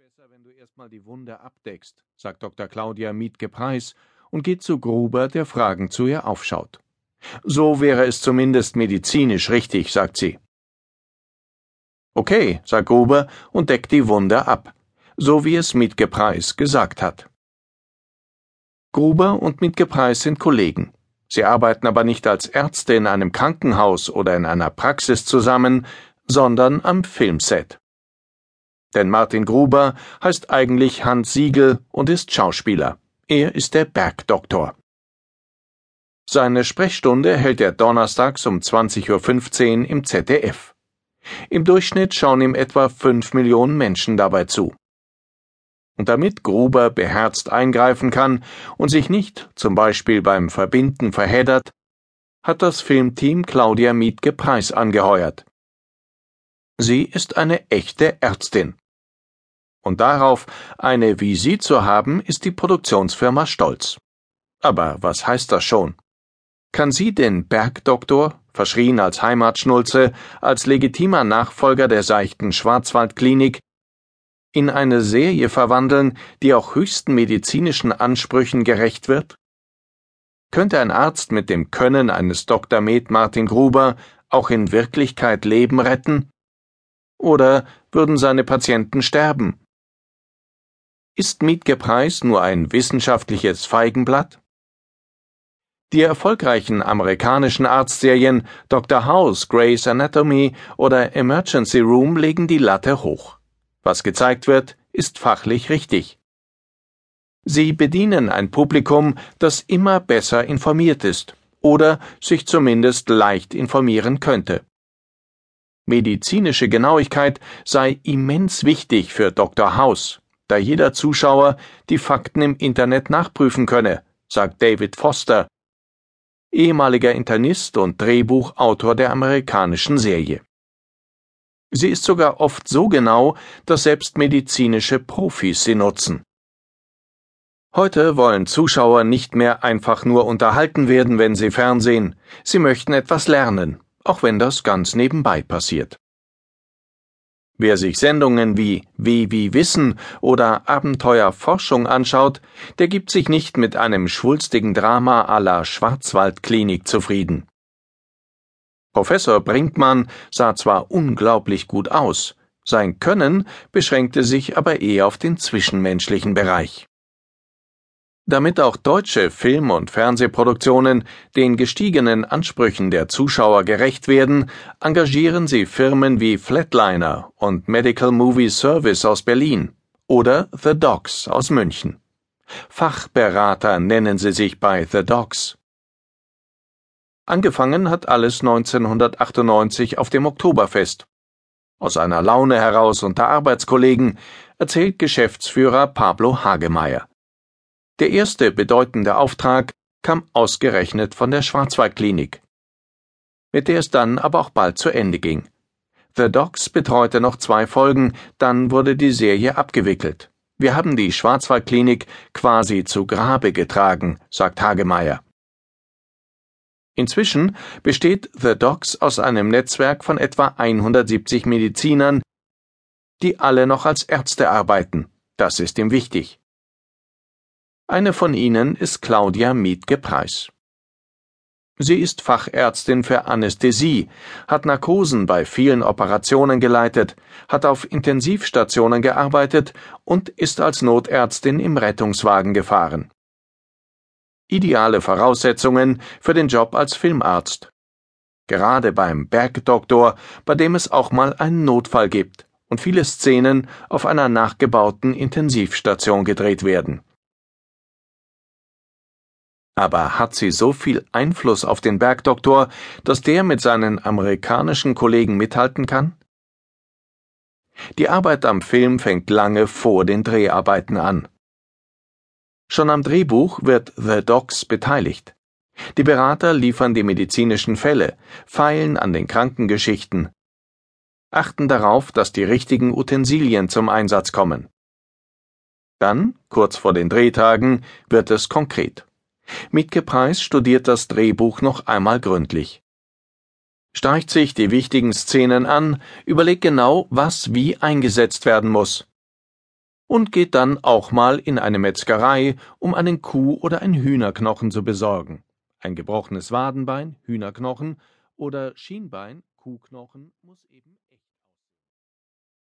besser, wenn du erstmal die Wunde abdeckst, sagt Dr. Claudia Mietke-Preis und geht zu Gruber, der fragend zu ihr aufschaut. So wäre es zumindest medizinisch richtig, sagt sie. Okay, sagt Gruber und deckt die Wunde ab, so wie es Mietke-Preis gesagt hat. Gruber und Mietke-Preis sind Kollegen. Sie arbeiten aber nicht als Ärzte in einem Krankenhaus oder in einer Praxis zusammen, sondern am Filmset. Denn Martin Gruber heißt eigentlich Hans Siegel und ist Schauspieler. Er ist der Bergdoktor. Seine Sprechstunde hält er donnerstags um 20.15 Uhr im ZDF. Im Durchschnitt schauen ihm etwa fünf Millionen Menschen dabei zu. Und damit Gruber beherzt eingreifen kann und sich nicht zum Beispiel beim Verbinden verheddert, hat das Filmteam Claudia Mietke Preis angeheuert. Sie ist eine echte Ärztin. Und darauf, eine wie sie zu haben, ist die Produktionsfirma stolz. Aber was heißt das schon? Kann sie den Bergdoktor, verschrien als Heimatschnulze, als legitimer Nachfolger der seichten Schwarzwaldklinik, in eine Serie verwandeln, die auch höchsten medizinischen Ansprüchen gerecht wird? Könnte ein Arzt mit dem Können eines Dr. Med Martin Gruber auch in Wirklichkeit Leben retten? Oder würden seine Patienten sterben? Ist Mietke Preis nur ein wissenschaftliches Feigenblatt? Die erfolgreichen amerikanischen Arztserien Dr. House, Grey's Anatomy oder Emergency Room legen die Latte hoch. Was gezeigt wird, ist fachlich richtig. Sie bedienen ein Publikum, das immer besser informiert ist oder sich zumindest leicht informieren könnte. Medizinische Genauigkeit sei immens wichtig für Dr. House, da jeder Zuschauer die Fakten im Internet nachprüfen könne, sagt David Foster, ehemaliger Internist und Drehbuchautor der amerikanischen Serie. Sie ist sogar oft so genau, dass selbst medizinische Profis sie nutzen. Heute wollen Zuschauer nicht mehr einfach nur unterhalten werden, wenn sie Fernsehen, sie möchten etwas lernen, auch wenn das ganz nebenbei passiert. Wer sich Sendungen wie wie Wissen oder Abenteuer Forschung anschaut, der gibt sich nicht mit einem schwulstigen Drama à la Schwarzwaldklinik zufrieden. Professor Brinkmann sah zwar unglaublich gut aus, sein Können beschränkte sich aber eher auf den zwischenmenschlichen Bereich. Damit auch deutsche Film- und Fernsehproduktionen den gestiegenen Ansprüchen der Zuschauer gerecht werden, engagieren sie Firmen wie Flatliner und Medical Movie Service aus Berlin oder The Docs aus München. Fachberater nennen sie sich bei The Docs. Angefangen hat alles 1998 auf dem Oktoberfest. Aus einer Laune heraus unter Arbeitskollegen, erzählt Geschäftsführer Pablo Hagemeyer. Der erste bedeutende Auftrag kam ausgerechnet von der Schwarzwaldklinik, mit der es dann aber auch bald zu Ende ging. The Docs betreute noch zwei Folgen, dann wurde die Serie abgewickelt. Wir haben die Schwarzwaldklinik quasi zu Grabe getragen, sagt Hagemeyer. Inzwischen besteht The Docs aus einem Netzwerk von etwa 170 Medizinern, die alle noch als Ärzte arbeiten. Das ist ihm wichtig. Eine von ihnen ist Claudia Mietke-Preis. Sie ist Fachärztin für Anästhesie, hat Narkosen bei vielen Operationen geleitet, hat auf Intensivstationen gearbeitet und ist als Notärztin im Rettungswagen gefahren. Ideale Voraussetzungen für den Job als Filmarzt. Gerade beim Bergdoktor, bei dem es auch mal einen Notfall gibt und viele Szenen auf einer nachgebauten Intensivstation gedreht werden. Aber hat sie so viel Einfluss auf den Bergdoktor, dass der mit seinen amerikanischen Kollegen mithalten kann? Die Arbeit am Film fängt lange vor den Dreharbeiten an. Schon am Drehbuch wird The Docs beteiligt. Die Berater liefern die medizinischen Fälle, feilen an den Krankengeschichten, achten darauf, dass die richtigen Utensilien zum Einsatz kommen. Dann, kurz vor den Drehtagen, wird es konkret. Mietke Preis studiert das Drehbuch noch einmal gründlich. Streicht sich die wichtigen Szenen an, überlegt genau, was wie eingesetzt werden muss. und geht dann auch mal in eine Metzgerei, um einen Kuh- oder ein Hühnerknochen zu besorgen. Ein gebrochenes Wadenbein, Hühnerknochen oder Schienbein, Kuhknochen muss eben